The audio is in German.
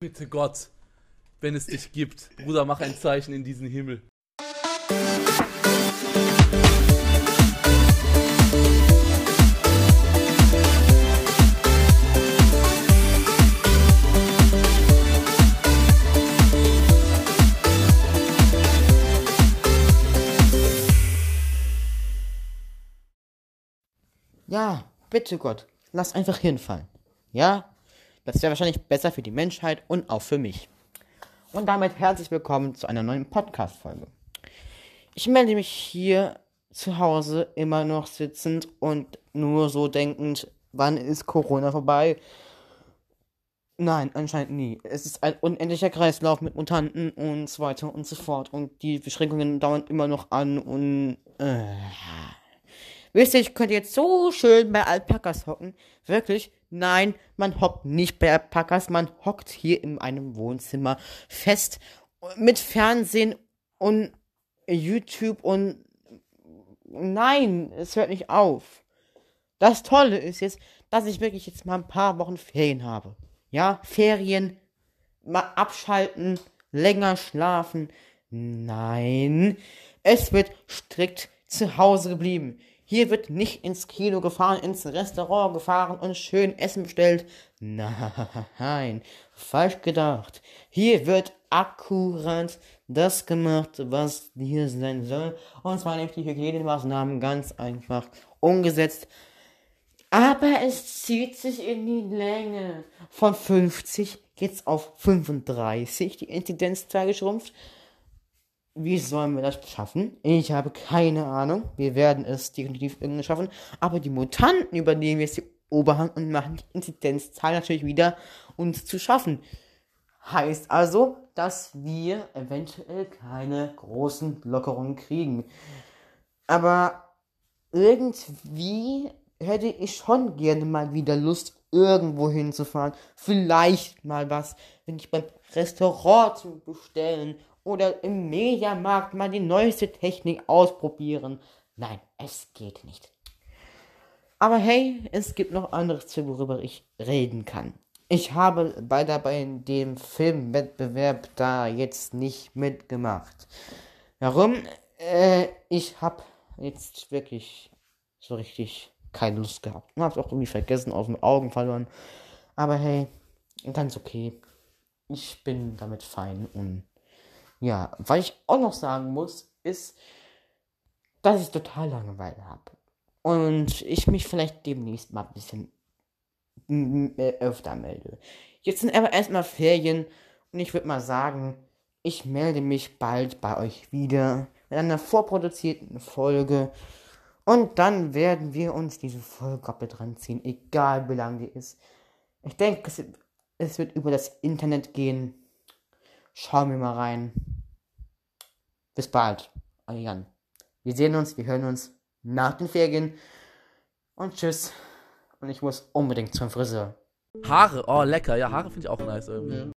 Bitte Gott, wenn es dich gibt, Bruder, mach ein Zeichen in diesen Himmel. Ja, bitte Gott, lass einfach hinfallen. Ja, das wäre wahrscheinlich besser für die Menschheit und auch für mich. Und damit herzlich willkommen zu einer neuen Podcast-Folge. Ich melde mich hier zu Hause immer noch sitzend und nur so denkend, wann ist Corona vorbei? Nein, anscheinend nie. Es ist ein unendlicher Kreislauf mit Mutanten und so weiter und so fort. Und die Beschränkungen dauern immer noch an und. Äh. Wisst ihr, ich könnte jetzt so schön bei Alpakas hocken. Wirklich? Nein, man hockt nicht bei Alpakas. Man hockt hier in einem Wohnzimmer fest mit Fernsehen und YouTube und. Nein, es hört nicht auf. Das Tolle ist jetzt, dass ich wirklich jetzt mal ein paar Wochen Ferien habe. Ja, Ferien, mal abschalten, länger schlafen. Nein, es wird strikt zu Hause geblieben. Hier wird nicht ins Kino gefahren, ins Restaurant gefahren und schön Essen bestellt. Nein, falsch gedacht. Hier wird akkurat das gemacht, was hier sein soll. Und zwar nämlich die Hygienemaßnahmen ganz einfach umgesetzt. Aber es zieht sich in die Länge. Von 50 geht's auf 35. Die Inzidenzzahl geschrumpft. Wie sollen wir das schaffen? Ich habe keine Ahnung. Wir werden es definitiv irgendwie schaffen. Aber die Mutanten übernehmen jetzt die Oberhand und machen die Inzidenzzahl natürlich wieder uns zu schaffen. Heißt also, dass wir eventuell keine großen Lockerungen kriegen. Aber irgendwie hätte ich schon gerne mal wieder Lust, irgendwo hinzufahren. Vielleicht mal was, wenn ich beim Restaurant zu bestellen oder im Mediamarkt mal die neueste Technik ausprobieren. Nein, es geht nicht. Aber hey, es gibt noch anderes, worüber ich reden kann. Ich habe bei dabei in dem Filmwettbewerb da jetzt nicht mitgemacht. Warum? Äh, ich habe jetzt wirklich so richtig keine Lust gehabt. Und hab's auch irgendwie vergessen, aus den Augen verloren. Aber hey, ganz okay. Ich bin damit fein und ja, was ich auch noch sagen muss, ist, dass ich total Langeweile habe. Und ich mich vielleicht demnächst mal ein bisschen öfter melde. Jetzt sind aber erstmal Ferien und ich würde mal sagen, ich melde mich bald bei euch wieder mit einer vorproduzierten Folge. Und dann werden wir uns diese Folge komplett ranziehen, egal wie lang die ist. Ich denke, es wird über das Internet gehen. Schauen wir mal rein. Bis bald, euer Jan. Wir sehen uns, wir hören uns nach den Ferien. Und tschüss. Und ich muss unbedingt zum Friseur. Haare, oh lecker, ja, Haare finde ich auch nice irgendwie.